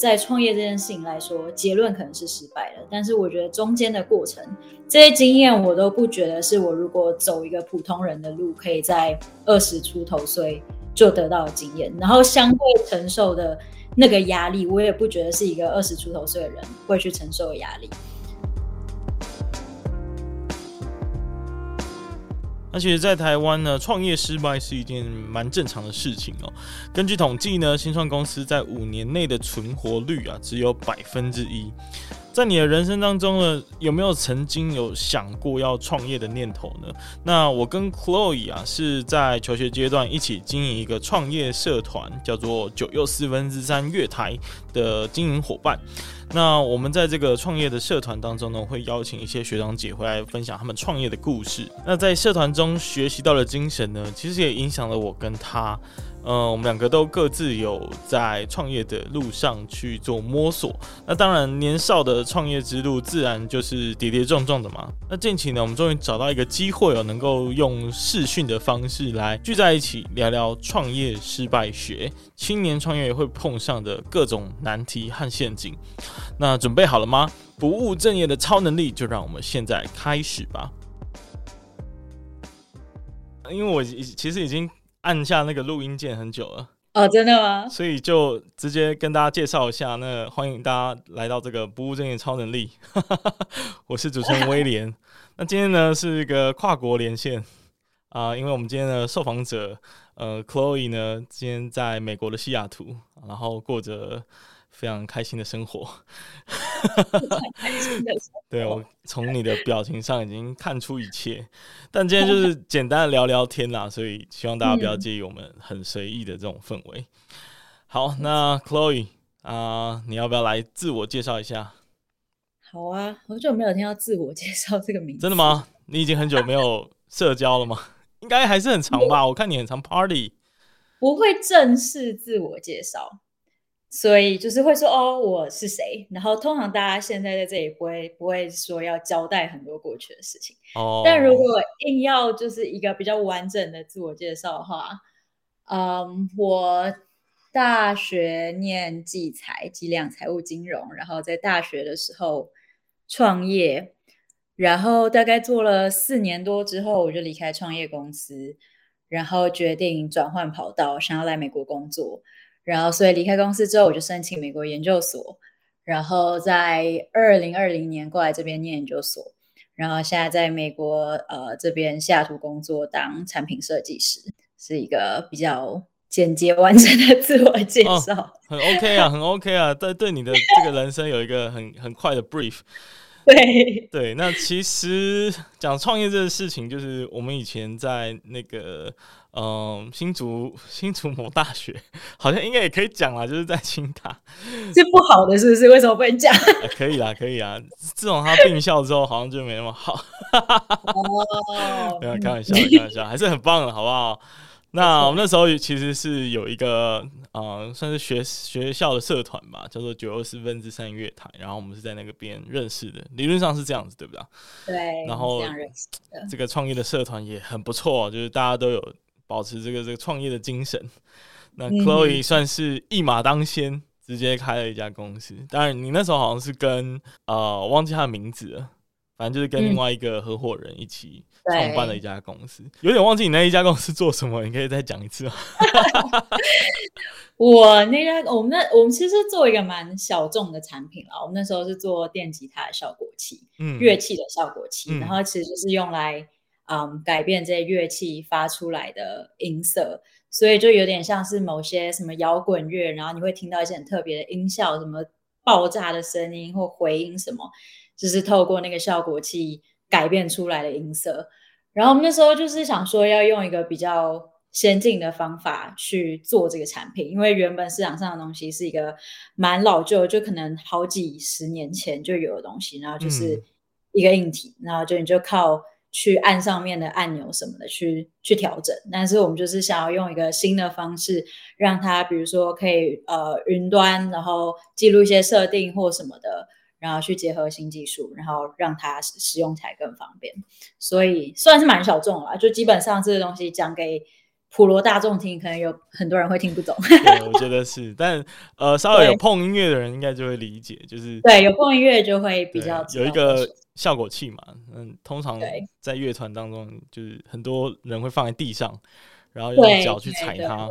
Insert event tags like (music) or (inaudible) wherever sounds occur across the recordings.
在创业这件事情来说，结论可能是失败了，但是我觉得中间的过程，这些经验我都不觉得是我如果走一个普通人的路，可以在二十出头岁就得到的经验，然后相对承受的那个压力，我也不觉得是一个二十出头岁的人会去承受的压力。那其实，在台湾呢，创业失败是一件蛮正常的事情哦。根据统计呢，新创公司在五年内的存活率啊，只有百分之一。在你的人生当中呢，有没有曾经有想过要创业的念头呢？那我跟 Chloe 啊，是在求学阶段一起经营一个创业社团，叫做九又四分之三月台的经营伙伴。那我们在这个创业的社团当中呢，会邀请一些学长姐回来分享他们创业的故事。那在社团中学习到的精神呢，其实也影响了我跟他。呃，我们两个都各自有在创业的路上去做摸索。那当然，年少的创业之路自然就是跌跌撞撞的嘛。那近期呢，我们终于找到一个机会哦，能够用视讯的方式来聚在一起聊聊创业失败学，青年创业会碰上的各种难题和陷阱。那准备好了吗？不务正业的超能力，就让我们现在开始吧。因为我其实已经。按下那个录音键很久了哦，真的吗？所以就直接跟大家介绍一下，那欢迎大家来到这个不务正业超能力，(laughs) 我是主持人威廉。(laughs) 那今天呢是一个跨国连线啊、呃，因为我们今天的受访者呃，Chloe 呢今天在美国的西雅图，然后过着。非常开心的生活，对，我从你的表情上已经看出一切，但今天就是 (laughs) 简单的聊聊天啦，所以希望大家不要介意我们很随意的这种氛围。好，那 Chloe 啊、呃，你要不要来自我介绍一下？好啊，好久没有听到自我介绍这个名字，真的吗？你已经很久没有社交了吗？(laughs) 应该还是很长吧？我看你很常 party，不会正式自我介绍。所以就是会说哦，我是谁？然后通常大家现在在这里不会不会说要交代很多过去的事情。哦。但如果硬要就是一个比较完整的自我介绍的话，嗯，我大学念计财、计量、财务、金融，然后在大学的时候创业，然后大概做了四年多之后，我就离开创业公司，然后决定转换跑道，想要来美国工作。然后，所以离开公司之后，我就申请美国研究所，然后在二零二零年过来这边念研究所，然后现在在美国呃这边西雅图工作当产品设计师，是一个比较简洁完整的自我介绍。哦，很 OK 啊，很 OK 啊，对对，你的这个人生有一个很很快的 brief。(laughs) 对对，那其实讲创业这个事情，就是我们以前在那个嗯、呃、新竹新竹某大学，(laughs) 好像应该也可以讲啦，就是在清大 (laughs) 是不好的，是不是？为什么不能讲？(laughs) 可以啦，可以啊。自从他并校之后，好像就没那么好。哦，没有开玩笑，开玩笑，还是很棒的，好不好？那我们那时候其实是有一个呃，算是学学校的社团吧，叫做九又四分之三乐台，然后我们是在那个边认识的，理论上是这样子，对不对？对。然后这个创业的社团也很不错，就是大家都有保持这个这个创业的精神。(laughs) 那 Chloe 算是一马当先，直接开了一家公司。当然，你那时候好像是跟呃，忘记他的名字了。反正就是跟另外一个合伙人一起创办了一家公司，嗯、有点忘记你那一家公司做什么，你可以再讲一次吗？(laughs) 我那家我们那我们其实做一个蛮小众的产品啦，我们那时候是做电吉他的效果器，嗯，乐器的效果器，嗯、然后其实就是用来嗯改变这些乐器发出来的音色，所以就有点像是某些什么摇滚乐，然后你会听到一些很特别的音效，什么爆炸的声音或回音什么。就是透过那个效果器改变出来的音色，然后我们那时候就是想说要用一个比较先进的方法去做这个产品，因为原本市场上的东西是一个蛮老旧，就可能好几十年前就有的东西，然后就是一个硬体，嗯、然后就你就靠去按上面的按钮什么的去去调整，但是我们就是想要用一个新的方式，让它比如说可以呃云端，然后记录一些设定或什么的。然后去结合新技术，然后让它使用起来更方便，所以算是蛮小众了。就基本上这个东西讲给普罗大众听，可能有很多人会听不懂。对，我觉得是，但呃，稍微有碰音乐的人应该就会理解，就是对，有碰音乐就会比较有一个效果器嘛。嗯，通常在乐团当中，就是很多人会放在地上，然后用脚去踩它。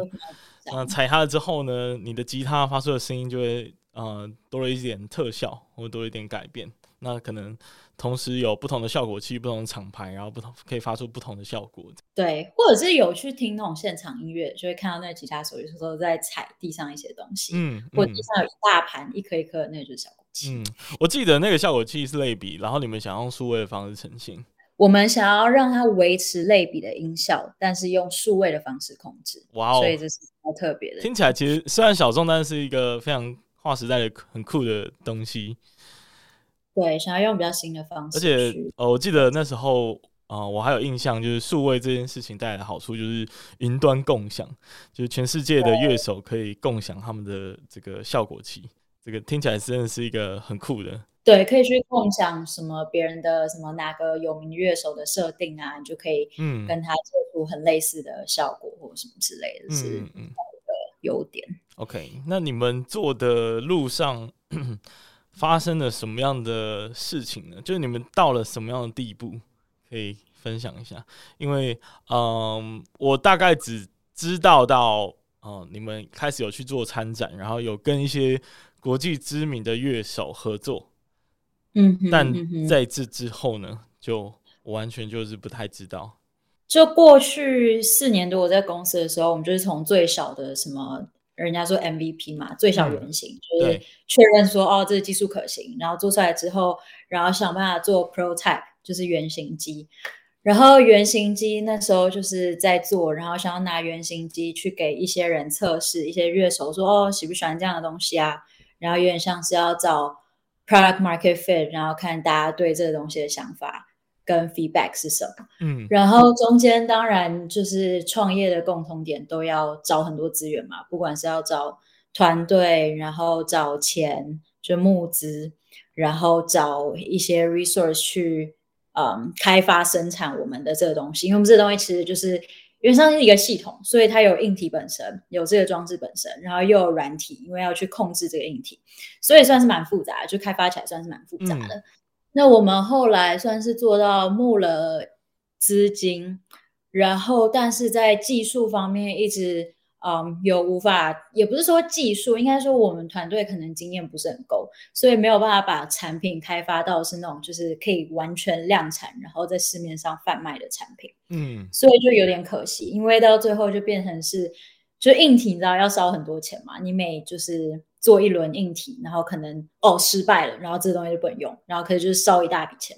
那踩它了之后呢，你的吉他发出的声音就会呃多了一点特效，或多了一点改变。那可能。同时有不同的效果器、不同的厂牌，然后不同可以发出不同的效果。对，或者是有去听那种现场音乐，就会看到那个吉他手有时候在踩地上一些东西，嗯，嗯或者地上有一大盘一颗一颗的，那个就是效果器。嗯，我记得那个效果器是类比，然后你们想用数位的方式呈现。我们想要让它维持类比的音效，但是用数位的方式控制。哇哦，所以这是好特别的。听起来其实虽然小众，但是一个非常划时代的很酷的东西。对，想要用比较新的方式。而且，呃，我记得那时候，啊、呃，我还有印象，就是数位这件事情带来的好处，就是云端共享，就是全世界的乐手可以共享他们的这个效果器。这个听起来真的是一个很酷的。对，可以去共享什么别人的什么哪个有名乐手的设定啊，你就可以嗯跟他做出很类似的效果或什么之类的，嗯、是一个优点。OK，那你们做的路上。发生了什么样的事情呢？就是你们到了什么样的地步，可以分享一下。因为，嗯，我大概只知道到，嗯，你们开始有去做参展，然后有跟一些国际知名的乐手合作。嗯，但在这之后呢，就我完全就是不太知道。就过去四年多我在公司的时候，我们就是从最小的什么。人家说 MVP 嘛，最小原型、嗯、就是确认说哦，这个技术可行，然后做出来之后，然后想办法做 prototype，就是原型机。然后原型机那时候就是在做，然后想要拿原型机去给一些人测试，一些乐手说哦，喜不喜欢这样的东西啊？然后有点像是要找 product market fit，然后看大家对这个东西的想法。跟 feedback 是什么？嗯，然后中间当然就是创业的共同点，都要找很多资源嘛，不管是要找团队，然后找钱，就募资，然后找一些 resource 去嗯开发生产我们的这个东西，因为我们这个东西其实就是原上是一个系统，所以它有硬体本身，有这个装置本身，然后又有软体，因为要去控制这个硬体，所以算是蛮复杂的，就开发起来算是蛮复杂的。嗯那我们后来算是做到募了资金，然后但是在技术方面一直嗯有无法，也不是说技术，应该说我们团队可能经验不是很够，所以没有办法把产品开发到是那种就是可以完全量产，然后在市面上贩卖的产品。嗯，所以就有点可惜，因为到最后就变成是就硬体，你知道要烧很多钱嘛，你每就是。做一轮硬体，然后可能哦失败了，然后这个东西就不能用，然后可能就是烧一大笔钱，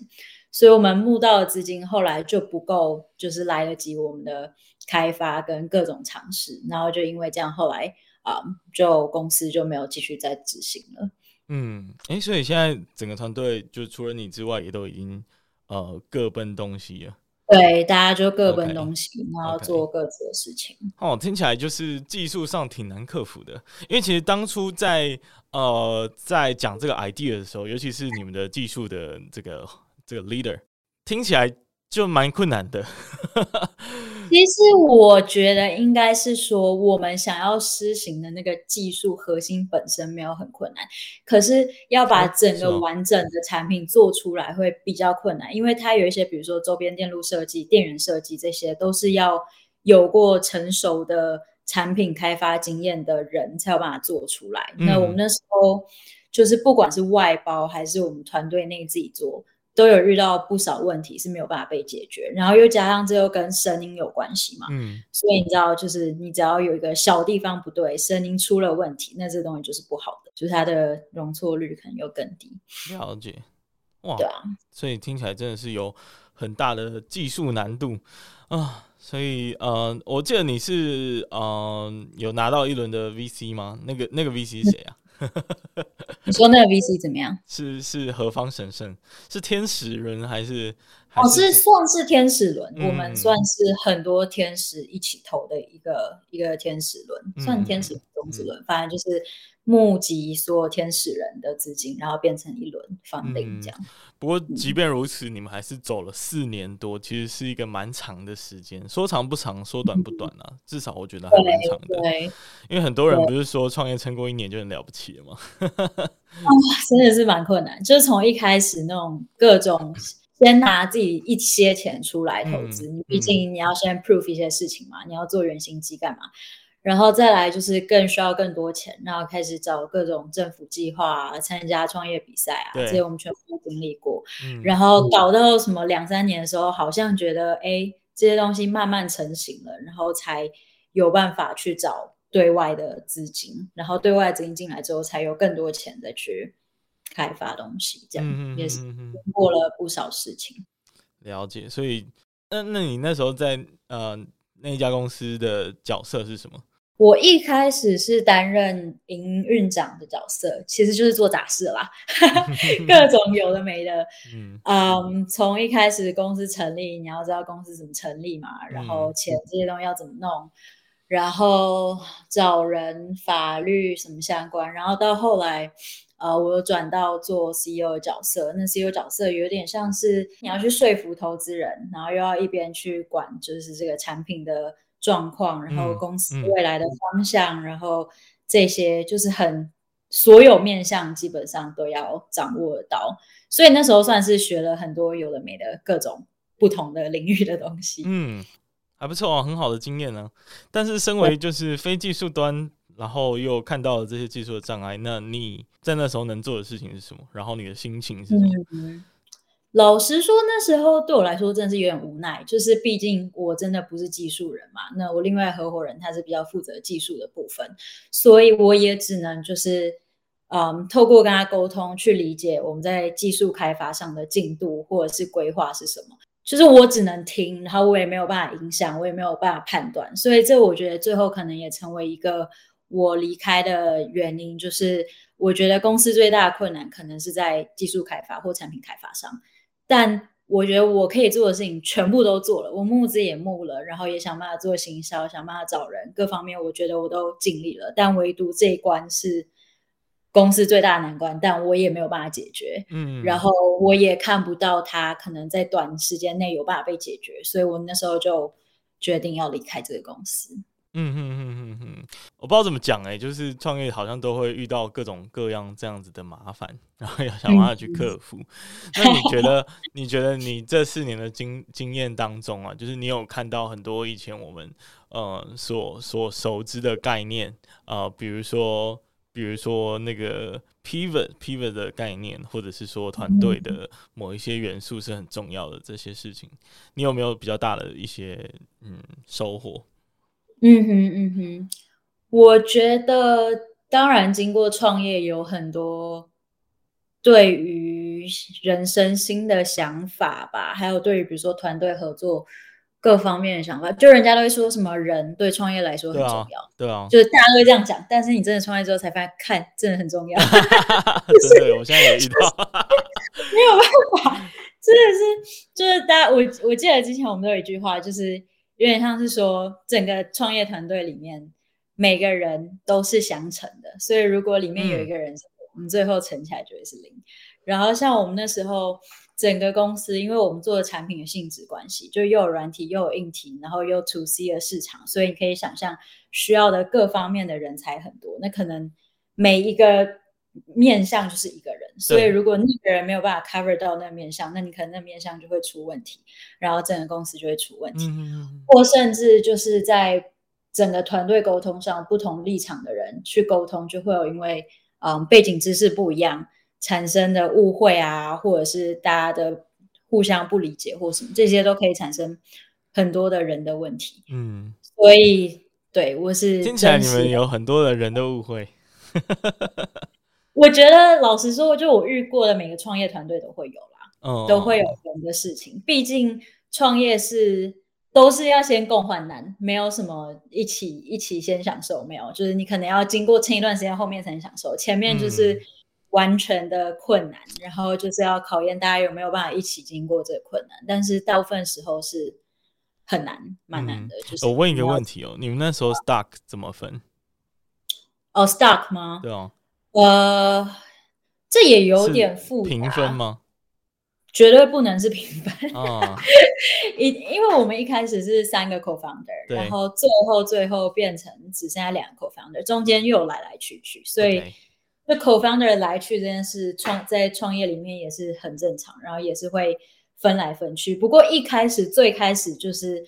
所以我们募到的资金后来就不够，就是来得及我们的开发跟各种尝试，然后就因为这样，后来啊、就公司就没有继续再执行了。嗯，哎，所以现在整个团队就除了你之外，也都已经呃各奔东西了。对，大家就各奔东西然后做各自的事情。哦，听起来就是技术上挺难克服的，因为其实当初在呃在讲这个 idea 的时候，尤其是你们的技术的这个这个 leader，听起来就蛮困难的。(laughs) 其实我觉得应该是说，我们想要施行的那个技术核心本身没有很困难，可是要把整个完整的产品做出来会比较困难，因为它有一些，比如说周边电路设计、电源设计，这些都是要有过成熟的产品开发经验的人才有办法做出来。那我们那时候就是不管是外包还是我们团队内自己做。都有遇到不少问题是没有办法被解决，然后又加上这又跟声音有关系嘛，嗯，所以你知道，就是你只要有一个小地方不对，声音出了问题，那这东西就是不好的，就是它的容错率可能又更低。了解，哇，对啊，所以听起来真的是有很大的技术难度啊。所以，呃，我记得你是呃有拿到一轮的 VC 吗？那个那个 VC 是谁啊？你说那个 VC 怎么样？是是何方神圣？是天使人还是？还是算是天使轮，嗯，我们算是很多天使一起投的一个一个天使轮，嗯，算天使轮。种子轮，反正就是募集所有天使人的资金，然后变成一轮 funding 这样。不过即便如此，你们还是走了四年多，其实是一个蛮长的时间。说长不长，说短不短啊，至少我觉得还蛮长的。对，因为很多人不是说创业撑过一年就很了不起了吗？(laughs) 啊，真的是蛮困难，就是从一开始那种各种。(laughs) 先拿自己一些钱出来投资，你毕竟你要先 prove 一些事情嘛，你要做原型机干嘛？然后再来就是更需要更多钱，然后开始找各种政府计划啊，参加创业比赛啊，这些我们全部都经历过。然后搞到什么两三年的时候，好像觉得哎，这些东西慢慢成型了，然后才有办法去找对外的资金，然后对外资金进来之后，才有更多钱再去。开发东西，这样、嗯、也是经过了不少事情。了解，所以那那你那时候在呃那一家公司的角色是什么？我一开始是担任营运长的角色，其实就是做杂事啦，(laughs) 各种有的没的。嗯，从、um, 一开始公司成立，你要知道公司怎么成立嘛，然后钱这些东西要怎么弄，嗯、然后找人、法律什么相关，然后到后来。呃，我转到做 CEO 的角色，那 CEO 角色有点像是你要去说服投资人，然后又要一边去管就是这个产品的状况，然后公司未来的方向，嗯嗯、然后这些就是很所有面向基本上都要掌握到，所以那时候算是学了很多有的没的各种不同的领域的东西。嗯，还不错哦，很好的经验呢、啊。但是身为就是非技术端。然后又看到了这些技术的障碍，那你在那时候能做的事情是什么？然后你的心情是什么？嗯，老实说，那时候对我来说真的是有点无奈，就是毕竟我真的不是技术人嘛。那我另外合伙人他是比较负责技术的部分，所以我也只能就是嗯，透过跟他沟通去理解我们在技术开发上的进度或者是规划是什么。就是我只能听，然后我也没有办法影响，我也没有办法判断，所以这我觉得最后可能也成为一个。我离开的原因就是，我觉得公司最大的困难可能是在技术开发或产品开发上，但我觉得我可以做的事情全部都做了，我募资也募了，然后也想办法做行销，想办法找人，各方面我觉得我都尽力了，但唯独这一关是公司最大的难关，但我也没有办法解决，嗯，然后我也看不到他可能在短时间内有办法被解决，所以我那时候就决定要离开这个公司。嗯哼哼哼哼，我不知道怎么讲哎、欸，就是创业好像都会遇到各种各样这样子的麻烦，然后要想办法去克服。嗯、那你觉得？(laughs) 你觉得你这四年的经经验当中啊，就是你有看到很多以前我们呃所所熟知的概念啊、呃，比如说比如说那个 pivot pivot 的概念，或者是说团队的某一些元素是很重要的这些事情，你有没有比较大的一些嗯收获？嗯哼嗯哼，我觉得当然，经过创业有很多对于人生新的想法吧，还有对于比如说团队合作各方面的想法，就人家都会说什么人对创业来说很重要，对啊，对啊，就是大家都会这样讲，但是你真的创业之后才发现，看真的很重要，(laughs) 就是、对，我现在也遇到，(laughs) 没有办法，真的是就是大家，我我记得之前我们都有一句话，就是。有点像是说，整个创业团队里面每个人都是相乘的，所以如果里面有一个人是我们最后乘起来就会是零。然后像我们那时候整个公司，因为我们做的产品的性质关系，就又有软体又有硬体，然后又 to C 的市场，所以你可以想象需要的各方面的人才很多。那可能每一个面相就是一个人。所以，如果那个人没有办法 cover 到那个面相，那你可能那面相就会出问题，然后整个公司就会出问题，嗯、或甚至就是在整个团队沟通上，不同立场的人去沟通，就会有因为嗯背景知识不一样产生的误会啊，或者是大家的互相不理解或什么，这些都可以产生很多的人的问题。嗯，所以对我是听起来你们有很多的人的误会。我觉得老实说，就我遇过的每个创业团队都会有啦，oh. 都会有人的事情。毕竟创业是都是要先共患难，没有什么一起一起先享受，没有，就是你可能要经过撑一段时间，后面才能享受。前面就是完全的困难，嗯、然后就是要考验大家有没有办法一起经过这个困难。但是大部分时候是很难，蛮难的。嗯、就是我问一个问题哦，你们那时候 stock 怎么分？哦，stock 吗？对啊。呃，这也有点复杂。平分吗？绝对不能是平分啊！(laughs) 因因为我们一开始是三个 co-founder，然后最后最后变成只剩下两个 co-founder，中间又来来去去，所以这 co-founder 来去这件事创在创业里面也是很正常，然后也是会分来分去。不过一开始最开始就是。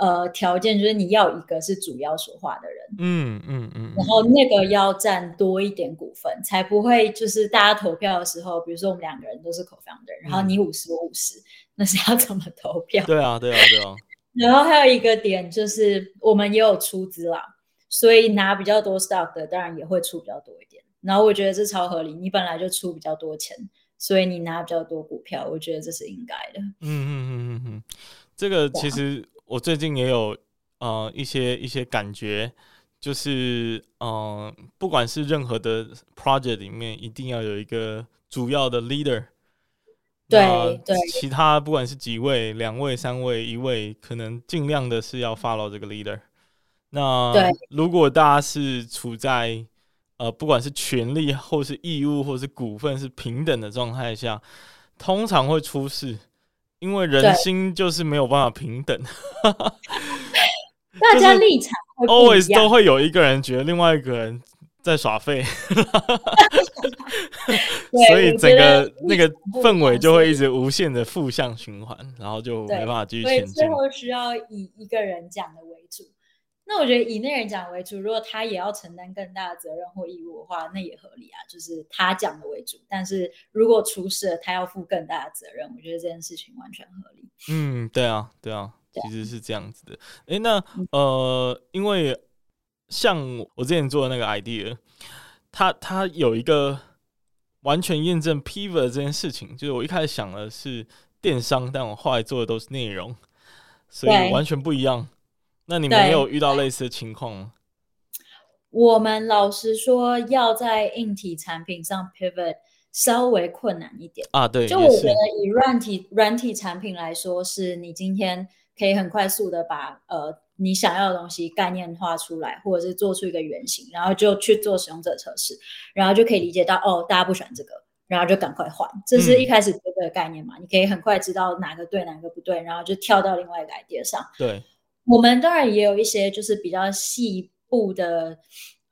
呃，条件就是你要一个是主要说话的人，嗯嗯嗯，然后那个要占多一点股份，才不会就是大家投票的时候，比如说我们两个人都是 co-founder，然后你五十我五十，那是要怎么投票？(laughs) 对啊，对啊，对啊。然后还有一个点就是我们也有出资啦，所以拿比较多 stock 的当然也会出比较多一点。然后我觉得这超合理，你本来就出比较多钱，所以你拿比较多股票，我觉得这是应该的。嗯嗯嗯嗯嗯，这个其实。我最近也有呃一些一些感觉，就是呃不管是任何的 project 里面，一定要有一个主要的 leader。对对。其他不管是几位、两位、三位、一位，可能尽量的是要 follow 这个 leader。那如果大家是处在呃不管是权利或是义务或是股份是平等的状态下，通常会出事。因为人心就是没有办法平等，(laughs) 大家立场 always 都会有一个人觉得另外一个人在耍废，(laughs) 所以整个那个氛围就会一直无限的负向循环，然后就没办法继续前进。最后需要以一个人讲的为主。那我觉得以那人讲为主，如果他也要承担更大的责任或义务的话，那也合理啊，就是他讲的为主。但是如果出事了，他要负更大的责任，我觉得这件事情完全合理。嗯，对啊，对啊，其实是这样子的。哎，那呃，因为像我之前做的那个 idea，它它有一个完全验证 pivot 这件事情，就是我一开始想的是电商，但我后来做的都是内容，所以完全不一样。那你们没有遇到类似的情况吗？我们老实说，要在硬体产品上 pivot 稍微困难一点啊。对，就我觉得以软体软体产品来说，是你今天可以很快速的把呃你想要的东西概念化出来，或者是做出一个原型，然后就去做使用者测试，然后就可以理解到哦，大家不喜欢这个，然后就赶快换。这是一开始这个概念嘛？嗯，你可以很快知道哪个对，哪个不对，然后就跳到另外一个 idea 上。对。我们当然也有一些就是比较细部的，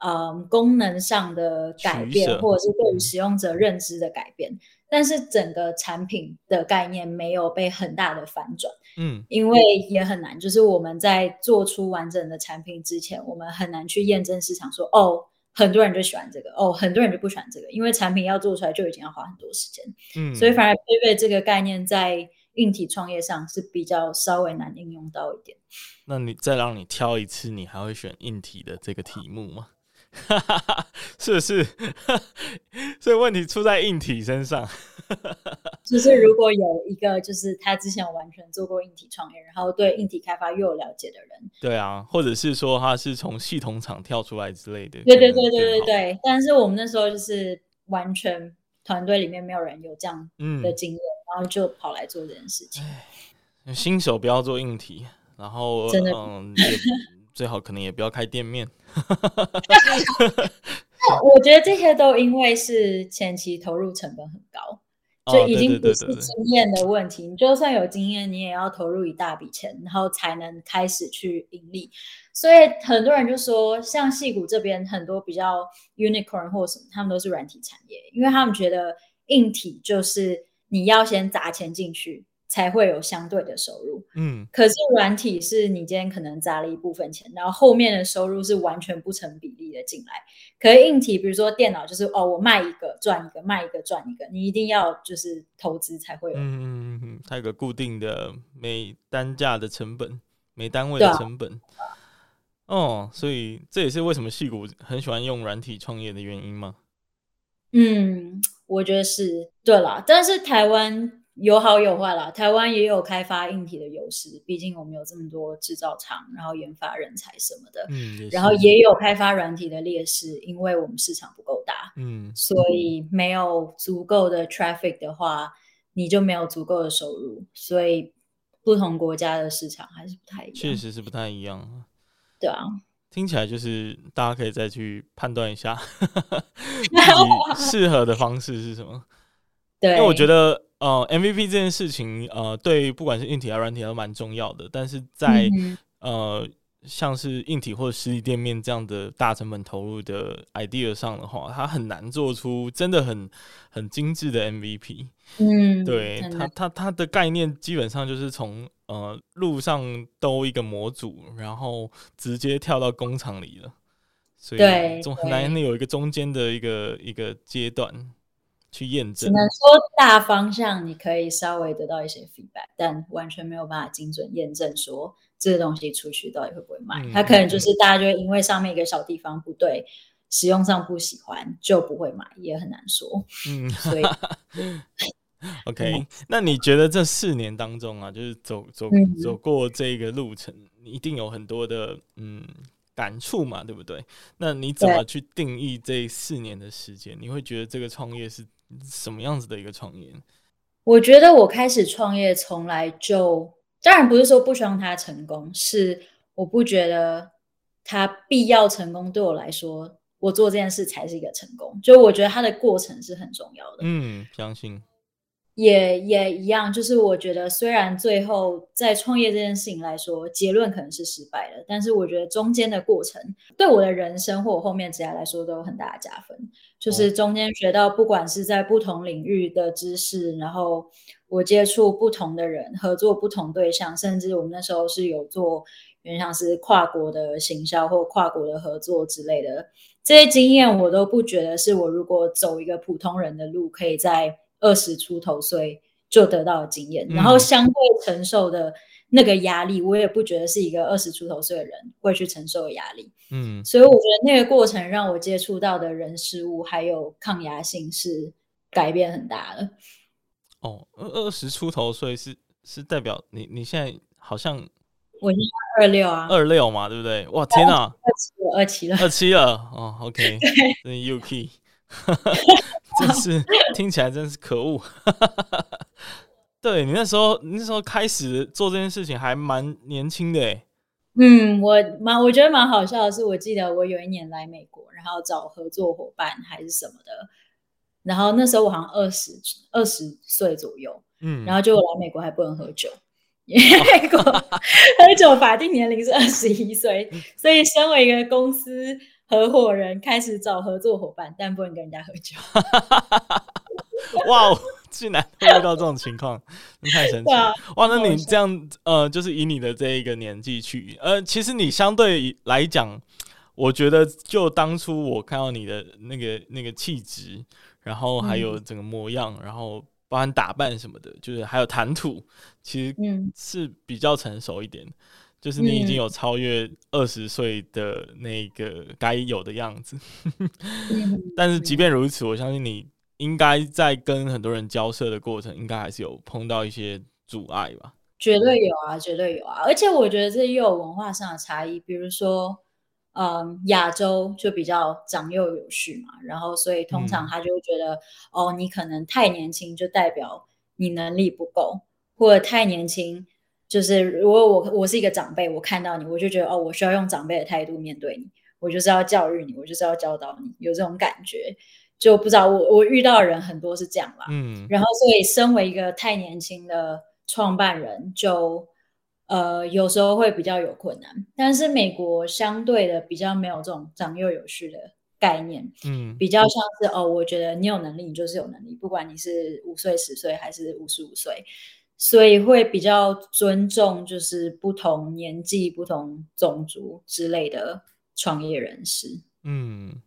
嗯，功能上的改变，或者是对于使用者认知的改变，但是整个产品的概念没有被很大的反转，嗯，因为也很难，就是我们在做出完整的产品之前，我们很难去验证市场说，哦，很多人就喜欢这个，哦，很多人就不喜欢这个，因为产品要做出来就已经要花很多时间，嗯，所以反而配备这个概念在硬体创业上是比较稍微难应用到一点。那你再让你挑一次，你还会选硬体的这个题目吗？(laughs) 是不是？(laughs) 所以问题出在硬体身上。(laughs) 就是如果有一个，就是他之前完全做过硬体创业，然后对硬体开发又有了解的人，对啊，或者是说他是从系统厂跳出来之类的。对对对对对对。但是我们那时候就是完全团队里面没有人有这样的经验，嗯、然后就跑来做这件事情。新手不要做硬体。然后，真的嗯，也最好可能也不要开店面。(laughs) 我觉得这些都因为是前期投入成本很高，就已经不是经验的问题。你就算有经验，你也要投入一大笔钱，然后才能开始去盈利。所以很多人就说，像戏谷这边很多比较 unicorn 或什么，他们都是软体产业，因为他们觉得硬体就是你要先砸钱进去。才会有相对的收入，嗯，可是软体是你今天可能砸了一部分钱，然后后面的收入是完全不成比例的进来。可是硬体，比如说电脑，就是哦，我卖一个赚一个，卖一个赚一个，你一定要就是投资才会有，嗯嗯嗯，它有个固定的每单价的成本，每单位的成本，啊、哦，所以这也是为什么戏骨很喜欢用软体创业的原因吗？嗯，我觉得是对啦，但是台湾。有好有坏啦，台湾也有开发硬体的优势，毕竟我们有这么多制造厂，然后研发人才什么的，嗯，然后也有开发软体的劣势，因为我们市场不够大，嗯，所以没有足够的 traffic 的话，你就没有足够的收入，所以不同国家的市场还是不太一样，确实是不太一样，对啊，听起来就是大家可以再去判断一下 (laughs) 自己适合的方式是什么。对，因为我觉得呃 MVP 这件事情呃对不管是硬体还是软体都蛮重要的，但是在、嗯、呃。像是硬体或者实体店面这样的大成本投入的 idea 上的话，它很难做出真的很很精致的 MVP。嗯，对，它它它的概念基本上就是从呃路上兜一个模组，然后直接跳到工厂里了，所以总很难有一个中间的一个一个阶段去验证。只能说大方向你可以稍微得到一些 feedback，但完全没有办法精准验证说。这个东西出去到底会不会卖？它、嗯、可能就是大家就会因为上面一个小地方不对，使用上不喜欢就不会买，也很难说。嗯，所以 (laughs)，OK，、嗯、那你觉得这四年当中啊，就是走走走过这个路程，你一定有很多的嗯感触嘛，对不对？那你怎么去定义这四年的时间？你会觉得这个创业是什么样子的一个创业？我觉得我开始创业从来就。当然不是说不希望他成功，是我不觉得他必要成功。对我来说，我做这件事才是一个成功。就我觉得它的过程是很重要的。嗯，相信也也一样。就是我觉得，虽然最后在创业这件事情来说，结论可能是失败的，但是我觉得中间的过程对我的人生或我后面职业来说都有很大的加分。就是中间学到，不管是在不同领域的知识，然后。我接触不同的人，合作不同对象，甚至我们那时候是有做，原像是跨国的行销或跨国的合作之类的，这些经验我都不觉得是我如果走一个普通人的路，可以在二十出头岁就得到的经验，嗯，然后相对承受的那个压力，我也不觉得是一个二十出头岁的人会去承受的压力。嗯，所以我觉得那个过程让我接触到的人事物还有抗压性是改变很大的。哦，二二十出头岁是是代表你你现在好像我现在二六啊，二六嘛，对不对？哇，天哪，二七了，二七了，二七了哦。(laughs) OK，真 Yuki，(laughs) 真是听起来真是可恶。(laughs) 对你那时候，你那时候开始做这件事情还蛮年轻的诶。嗯，我蛮我觉得蛮好笑的是，我记得我有一年来美国，然后找合作伙伴还是什么的。然后那时候我好像二十二十岁左右，嗯，然后就来美国还不能喝酒，因为美国 (laughs) 喝酒法定年龄是二十一岁，所以身为一个公司合伙人，开始找合作伙伴，但不能跟人家喝酒。(laughs) 哇，竟然会遇到这种情况，太神奇了！哇，那你这样呃，就是以你的这一个年纪去，呃，其实你相对来讲，我觉得就当初我看到你的那个那个气质。然后还有整个模样，嗯、然后包含打扮什么的，就是还有谈吐，其实是比较成熟一点。嗯、就是你已经有超越二十岁的那个该有的样子。嗯、但是即便如此，我相信你应该在跟很多人交涉的过程，应该还是有碰到一些阻碍吧？绝对有啊，绝对有啊！而且我觉得这又有文化上的差异，比如说。嗯，亚洲就比较长幼有序嘛，然后所以通常他就会觉得，嗯、哦，你可能太年轻，就代表你能力不够，或者太年轻，就是如果我我是一个长辈，我看到你，我就觉得，哦，我需要用长辈的态度面对你，我就是要教育你，我就是要教导你，有这种感觉，就不知道我我遇到的人很多是这样吧，嗯，然后所以身为一个太年轻的创办人，就。呃，有时候会比较有困难，但是美国相对的比较没有这种长幼有序的概念，嗯，比较像是哦，我觉得你有能力，你就是有能力，不管你是五岁、十岁还是五十五岁，所以会比较尊重就是不同年纪、不同种族之类的创业人士。嗯，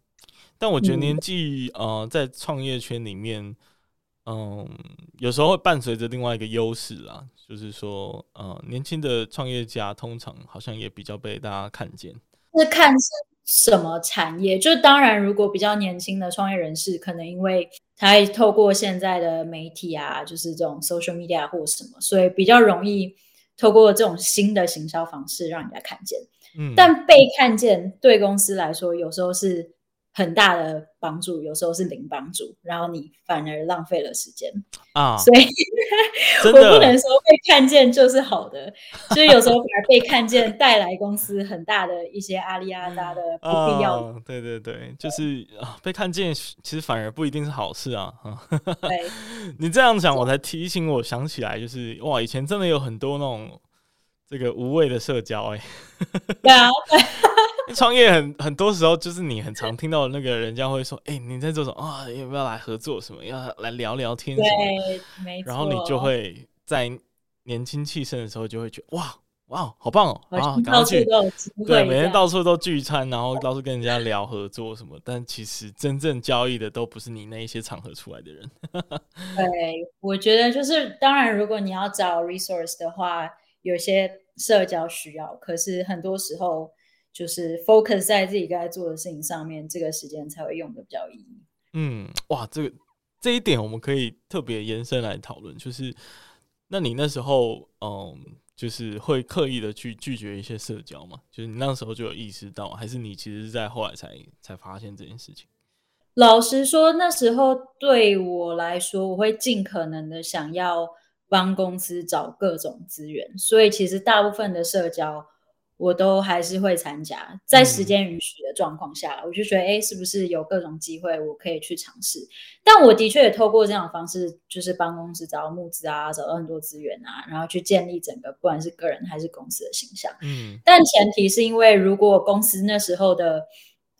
但我觉得年纪、嗯、呃，在创业圈里面。嗯，有时候会伴随着另外一个优势啦，就是说，呃，年轻的创业家通常好像也比较被大家看见。是看是什么产业？就当然，如果比较年轻的创业人士，可能因为他透过现在的媒体啊，就是这种 social media 或什么，所以比较容易透过这种新的行销方式让人家看见。嗯，但被看见对公司来说，有时候是很大的帮助，有时候是零帮助，然后你反而浪费了时间啊。所以我不能说被看见就是好的，所以有时候反而被看见带来公司很大的一些阿里阿达的不必要。(laughs) 对对对，就是被看见，其实反而不一定是好事啊。对，(laughs) 你这样讲，我才提醒我想起来，就是哇，以前真的有很多那种这个无谓的社交，哎。(laughs) 对啊。(laughs) 创业很很多时候就是你很常听到那个人家会说，哎、欸，你在做什么啊？要不要来合作什么？要来聊聊天什么？对，没错。然后你就会在年轻气盛的时候就会觉得，哇哇，好棒哦！啊，赶快去，对，每天到处都聚餐，然后到处跟人家聊合作什么。但其实真正交易的都不是你那一些场合出来的人。(laughs) (laughs) 对，我觉得就是，当然，如果你要找 resource 的话，有些社交需要，可是很多时候。就是 focus 在自己该做的事情上面，这个时间才会用的比较有意义。嗯，哇，这个这一点我们可以特别延伸来讨论。就是，那你那时候，嗯，就是会刻意的去拒绝一些社交吗？就是你那时候就有意识到，还是你其实是在后来才才发现这件事情？老实说，那时候对我来说，我会尽可能的想要帮公司找各种资源，所以其实大部分的社交。我都还是会参加，在时间允许的状况下，嗯、我就觉得，哎，是不是有各种机会我可以去尝试？但我的确也透过这样的方式，就是帮公司找到募资啊，找到很多资源啊，然后去建立整个不管是个人还是公司的形象。嗯，但前提是因为如果公司那时候的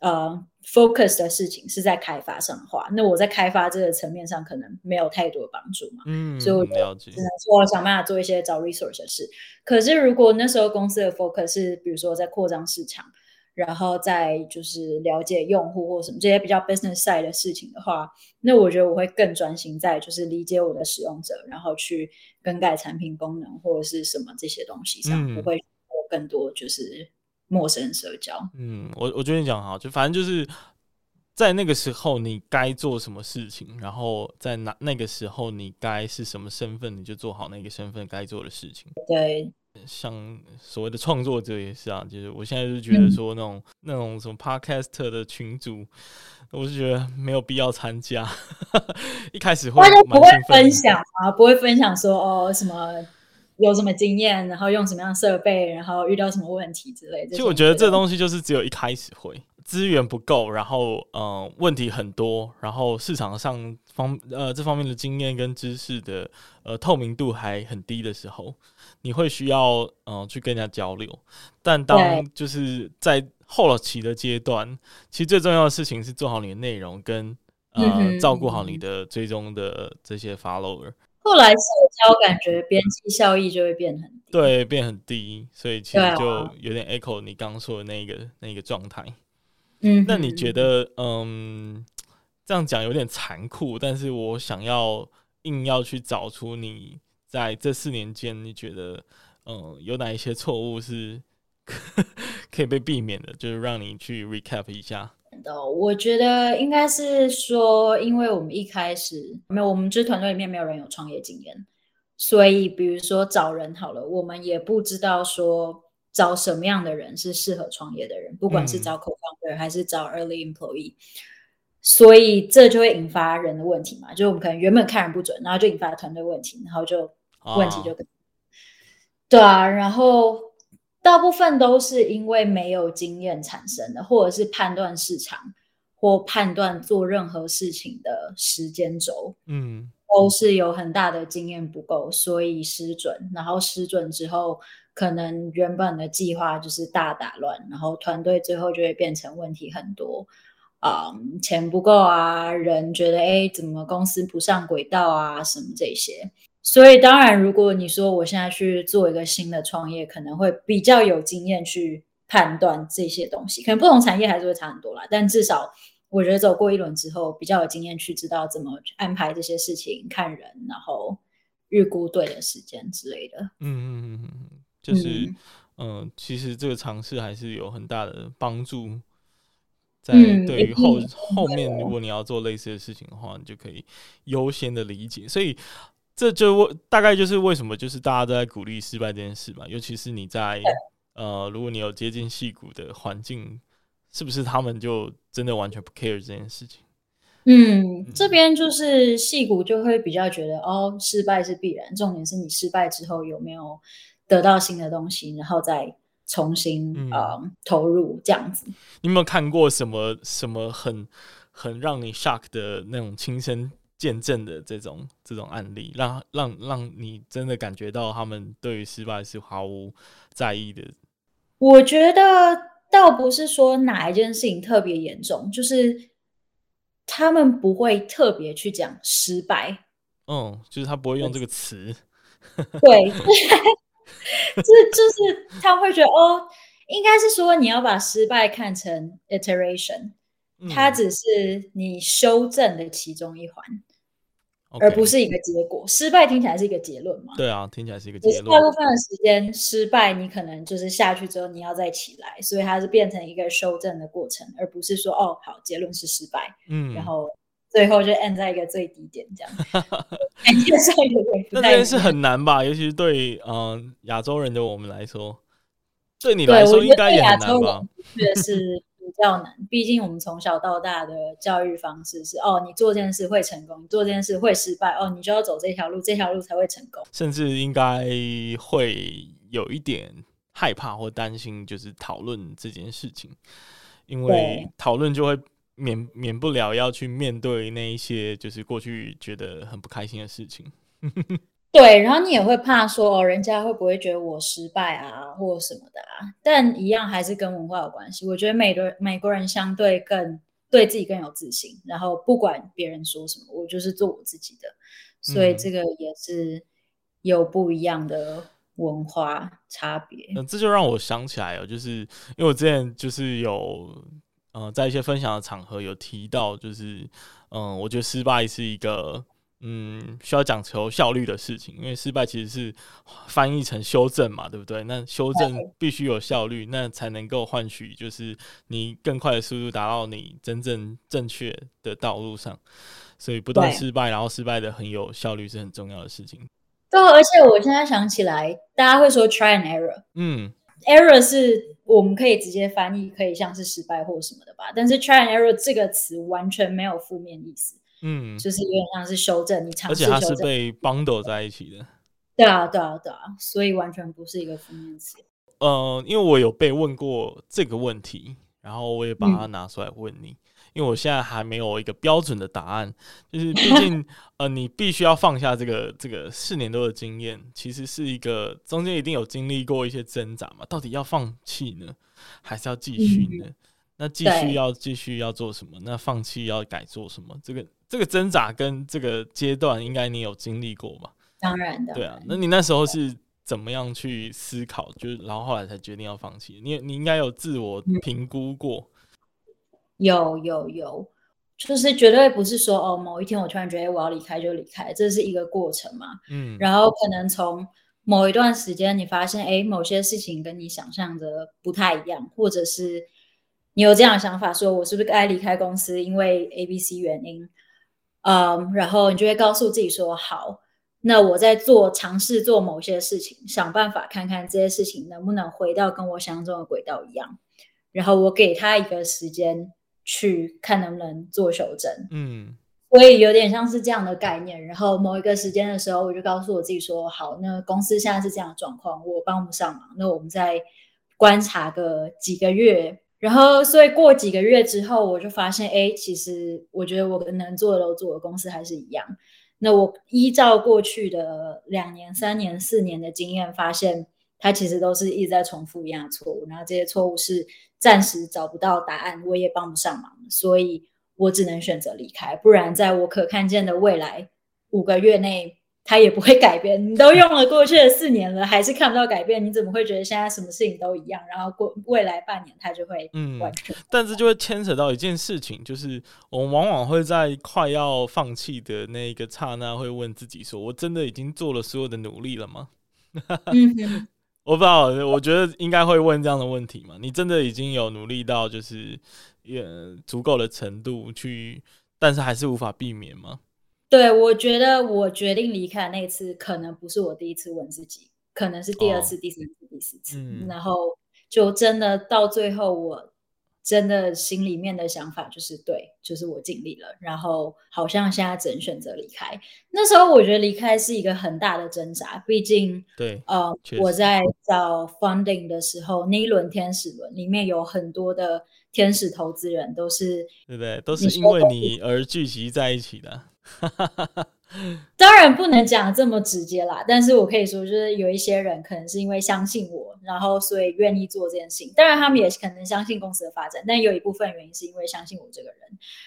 呃。focus 的事情是在开发上的话，那我在开发这个层面上可能没有太多的帮助嘛，嗯，所以我只能说想办法做一些找 resource 的事。可是如果那时候公司的 focus 是比如说在扩张市场，然后再就是了解用户或什么这些比较 business side 的事情的话，那我觉得我会更专心在就是理解我的使用者，然后去更改产品功能或者是什么这些东西上，不、嗯、会做更多就是。陌生社交，嗯，我我觉得你讲好，就反正就是在那个时候你该做什么事情，然后在那那个时候你该是什么身份，你就做好那个身份该做的事情。对，像所谓的创作者也是啊，就是我现在就觉得说那种、嗯、那种什么 podcast 的群组，我是觉得没有必要参加。(laughs) 一开始会不会分享啊，不会分享说哦什么。有什么经验，然后用什么样的设备，然后遇到什么问题之类的。其实我觉得这东西就是只有一开始会资源不够，然后嗯、呃、问题很多，然后市场上方呃这方面的经验跟知识的呃透明度还很低的时候，你会需要嗯、呃、去跟人家交流。但当就是在后期的阶段，其实最重要的事情是做好你的内容跟呃、嗯、照顾好你的追踪的这些 follower。后来社交感觉边际效益就会变很低，对，变很低，所以其实就有点 echo 你刚刚说的那个那个状态。嗯，那你觉得，嗯，这样讲有点残酷，但是我想要硬要去找出你在这四年间，你觉得，嗯，有哪一些错误是 (laughs) 可以被避免的？就是让你去 recap 一下。我觉得应该是说，因为我们一开始没有，我们这团队里面没有人有创业经验，所以比如说找人好了，我们也不知道说找什么样的人是适合创业的人，不管是找 co-founder 还是找 early employee，所以这就会引发人的问题嘛，就我们可能原本看人不准，然后就引发团队问题，然后就问题就更、oh. 对啊，然后。大部分都是因为没有经验产生的，或者是判断市场或判断做任何事情的时间轴，嗯，都是有很大的经验不够，所以失准。然后失准之后，可能原本的计划就是大打乱，然后团队最后就会变成问题很多，啊、嗯，钱不够啊，人觉得哎，怎么公司不上轨道啊，什么这些。所以，当然，如果你说我现在去做一个新的创业，可能会比较有经验去判断这些东西。可能不同产业还是会差很多啦，但至少我觉得走过一轮之后，比较有经验去知道怎么安排这些事情、看人，然后预估对的时间之类的。嗯嗯嗯嗯，就是嗯、呃，其实这个尝试还是有很大的帮助。在对于后、嗯、后面，如果你要做类似的事情的话，你就可以优先的理解。所以。这就为大概就是为什么就是大家都在鼓励失败这件事嘛，尤其是你在呃，如果你有接近戏骨的环境是不是他们就真的完全不 care 这件事情？嗯，这边就是戏骨就会比较觉得哦，失败是必然，重点是你失败之后有没有得到新的东西，然后再重新、嗯、呃投入这样子。你有没有看过什么什么很很让你 shock 的那种亲身见证的这种这种案例，让让让你真的感觉到他们对于失败是毫无在意的？我觉得倒不是说哪一件事情特别严重，就是。他们不会特别去讲失败，嗯，就是他不会用这个词，对，这 (laughs) 就是他会觉得哦，应该是说你要把失败看成 iteration，它只是你修正的其中一环。而不是一个结果，失败听起来是一个结论嘛？对啊，听起来是一个结论。大部分的时间失败，你可能就是下去之后你要再起来，所以它是变成一个修正的过程，而不是说哦，好，结论是失败，嗯，然后最后就 end 在一个最低点这样。那这件事很难吧？尤其是对嗯亚洲人的我们来说，对你来说应该也很难吧？确实。比较难，毕竟我们从小到大的教育方式是：哦，你做这件事会成功，你做这件事会失败，哦，你就要走这条路，这条路才会成功。甚至应该会有一点害怕或担心，就是讨论这件事情，因为讨论就会免免不了要去面对那一些就是过去觉得很不开心的事情。对，然后你也会怕说，哦，人家会不会觉得我失败啊，或什么的啊？但一样还是跟文化有关系。我觉得美国美国人相对更对自己更有自信，然后不管别人说什么，我就是做我自己的。所以这个也是有不一样的文化差别。嗯，这就让我想起来了，就是因为我之前就是有呃在一些分享的场合有提到，就是嗯，我觉得失败是一个。嗯，需要讲求效率的事情，因为失败其实是翻译成修正嘛，对不对？那修正必须有效率，那才能够换取就是你更快的速度达到你真正正确的道路上。所以不断失败，然后失败的很有效率是很重要的事情。对，而且我现在想起来，大家会说 try and error，嗯，error 是我们可以直接翻译，可以像是失败或什么的吧？但是 try and error 这个词完全没有负面意思。嗯，就是有点像是修正，你尝试修正，而且它是被 bundle 在一起的。对啊，对啊，对啊，所以完全不是一个负面词。呃，因为我有被问过这个问题，然后我也把它拿出来问你，嗯、因为我现在还没有一个标准的答案。就是毕竟，(laughs) 呃，你必须要放下这个这个四年多的经验，其实是一个中间一定有经历过一些挣扎嘛。到底要放弃呢，还是要继续呢？嗯、那继续要继续要做什么？那放弃要改做什么？这个。这个挣扎跟这个阶段，应该你有经历过吧？当然的。对啊，那你那时候是怎么样去思考？就是然后后来才决定要放弃。你你应该有自我评估过。嗯、有有有，就是绝对不是说哦，某一天我突然觉得我要离开就离开，这是一个过程嘛。嗯。然后可能从某一段时间，你发现哎，某些事情跟你想象的不太一样，或者是你有这样的想法，说我是不是该离开公司？因为 A、B、C 原因。嗯，um, 然后你就会告诉自己说：“好，那我在做尝试做某些事情，想办法看看这些事情能不能回到跟我想象中的轨道一样。然后我给他一个时间去看能不能做修正。嗯，所以有点像是这样的概念。然后某一个时间的时候，我就告诉我自己说：好，那公司现在是这样的状况，我帮不上忙。那我们再观察个几个月。”然后，所以过几个月之后，我就发现，哎，其实我觉得我能做的都做的，公司还是一样。那我依照过去的两年、三年、四年的经验，发现它其实都是一直在重复一样的错误。然后这些错误是暂时找不到答案，我也帮不上忙，所以我只能选择离开。不然，在我可看见的未来五个月内。他也不会改变，你都用了过去的四年了，还是看不到改变，你怎么会觉得现在什么事情都一样？然后过未来半年，他就会完全。嗯，但是就会牵扯到一件事情，就是我们往往会在快要放弃的那一个刹那，会问自己说：“我真的已经做了所有的努力了吗？” (laughs) 我不知道，我觉得应该会问这样的问题嘛？你真的已经有努力到就是也足够的程度去，但是还是无法避免吗？对，我觉得我决定离开的那次，可能不是我第一次问自己，可能是第二次、哦、第三次、第四次，嗯、然后就真的到最后，我真的心里面的想法就是对，就是我尽力了，然后好像现在只能选择离开。那时候我觉得离开是一个很大的挣扎，毕竟对，呃，我在找 funding 的时候，那一轮天使轮里面有很多的天使投资人，都是对不对？都是因为你而聚集在一起的。(laughs) 当然不能讲这么直接啦，但是我可以说，就是有一些人可能是因为相信我，然后所以愿意做这件事情。当然，他们也可能相信公司的发展，但有一部分原因是因为相信我这个人，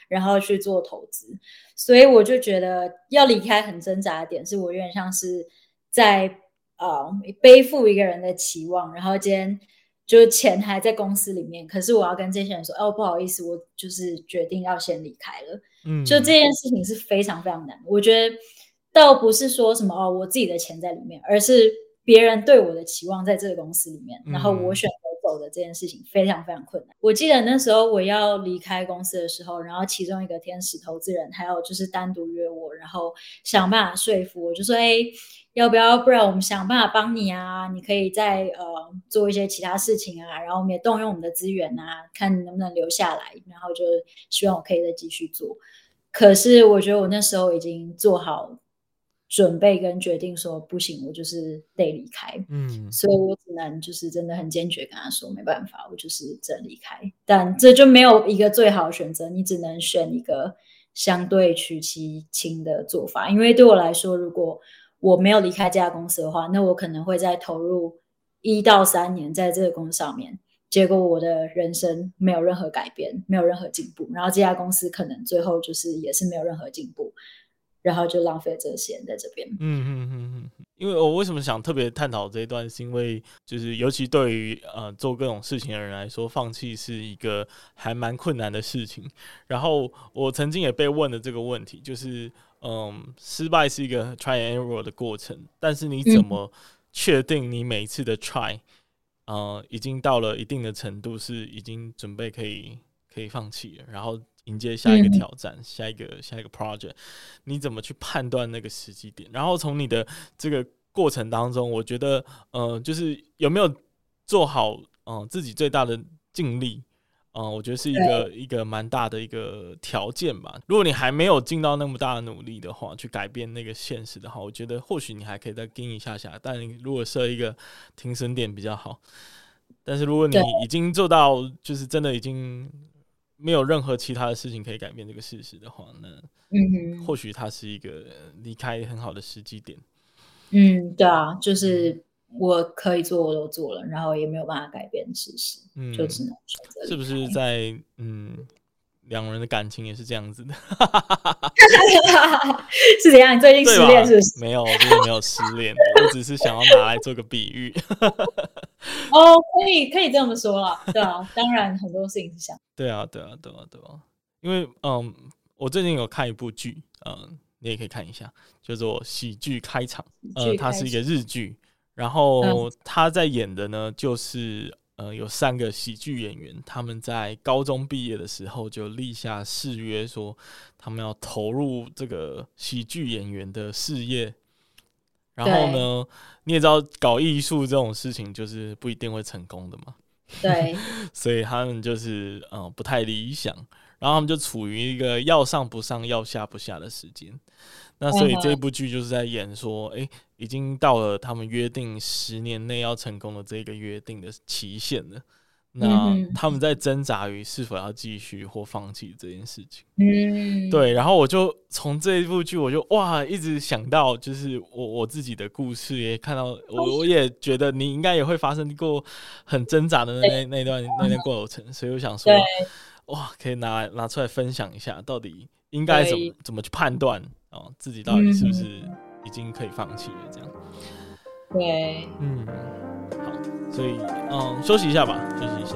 然后去做投资。所以我就觉得要离开很挣扎的点，是我有点像是在呃背负一个人的期望，然后今天。就是钱还在公司里面，可是我要跟这些人说，哦，不好意思，我就是决定要先离开了。嗯，就这件事情是非常非常难。我觉得倒不是说什么哦，我自己的钱在里面，而是别人对我的期望在这个公司里面，然后我选择走的这件事情非常非常困难。我记得那时候我要离开公司的时候，然后其中一个天使投资人还有就是单独约我，然后想办法说服我，就说，哎。要不要？不然我们想办法帮你啊！你可以再呃做一些其他事情啊，然后我们也动用我们的资源啊，看你能不能留下来。然后就希望我可以再继续做。可是我觉得我那时候已经做好准备跟决定，说不行，我就是得离开。嗯，所以我只能就是真的很坚决跟他说，没办法，我就是真离开。但这就没有一个最好的选择，你只能选一个相对取其轻的做法。因为对我来说，如果我没有离开这家公司的话，那我可能会再投入一到三年在这个公司上面，结果我的人生没有任何改变，没有任何进步，然后这家公司可能最后就是也是没有任何进步，然后就浪费这些在这边。嗯嗯嗯嗯，因为我为什么想特别探讨这一段，是因为就是尤其对于呃做各种事情的人来说，放弃是一个还蛮困难的事情。然后我曾经也被问了这个问题，就是。嗯，失败是一个 try and error 的过程，但是你怎么确定你每一次的 try，呃，已经到了一定的程度，是已经准备可以可以放弃了，然后迎接下一个挑战，嗯、下一个下一个 project，你怎么去判断那个时机点？然后从你的这个过程当中，我觉得，呃，就是有没有做好，嗯、呃，自己最大的尽力。嗯，我觉得是一个一个蛮大的一个条件吧。如果你还没有尽到那么大的努力的话，去改变那个现实的话，我觉得或许你还可以再盯一下下。但如果设一个停损点比较好。但是如果你已经做到，就是真的已经没有任何其他的事情可以改变这个事实的话，那嗯，或许它是一个离开很好的时机点。嗯，对啊，就是。我可以做，我都做了，然后也没有办法改变事实，嗯，就只能选择。是不是在嗯，两人的感情也是这样子的？(laughs) 是怎样？你最近失恋是不是？没有，我最近没有失恋，我只是想要拿来做个比喻。(laughs) 哦，可以，可以这么说了，对啊，当然很多事情是想。对啊，对啊，对啊，对啊，因为嗯，我最近有看一部剧，嗯，你也可以看一下，叫做《喜剧开场》，呃，它是一个日剧。然后他在演的呢，就是呃，有三个喜剧演员，他们在高中毕业的时候就立下誓约，说他们要投入这个喜剧演员的事业。然后呢，你也知道，搞艺术这种事情就是不一定会成功的嘛。对，(laughs) 所以他们就是呃不太理想，然后他们就处于一个要上不上，要下不下的时间。那所以这部剧就是在演说，哎、欸，已经到了他们约定十年内要成功的这个约定的期限了。那他们在挣扎于是否要继续或放弃这件事情。嗯，对。然后我就从这一部剧，我就哇，一直想到就是我我自己的故事，也看到我我也觉得你应该也会发生过很挣扎的那那段那段过程，所以我想说，哇，可以拿拿出来分享一下，到底应该怎么怎么去判断。哦，自己到底是不是已经可以放弃了？这样，对，嗯，好，所以，嗯，休息一下吧，休息一下。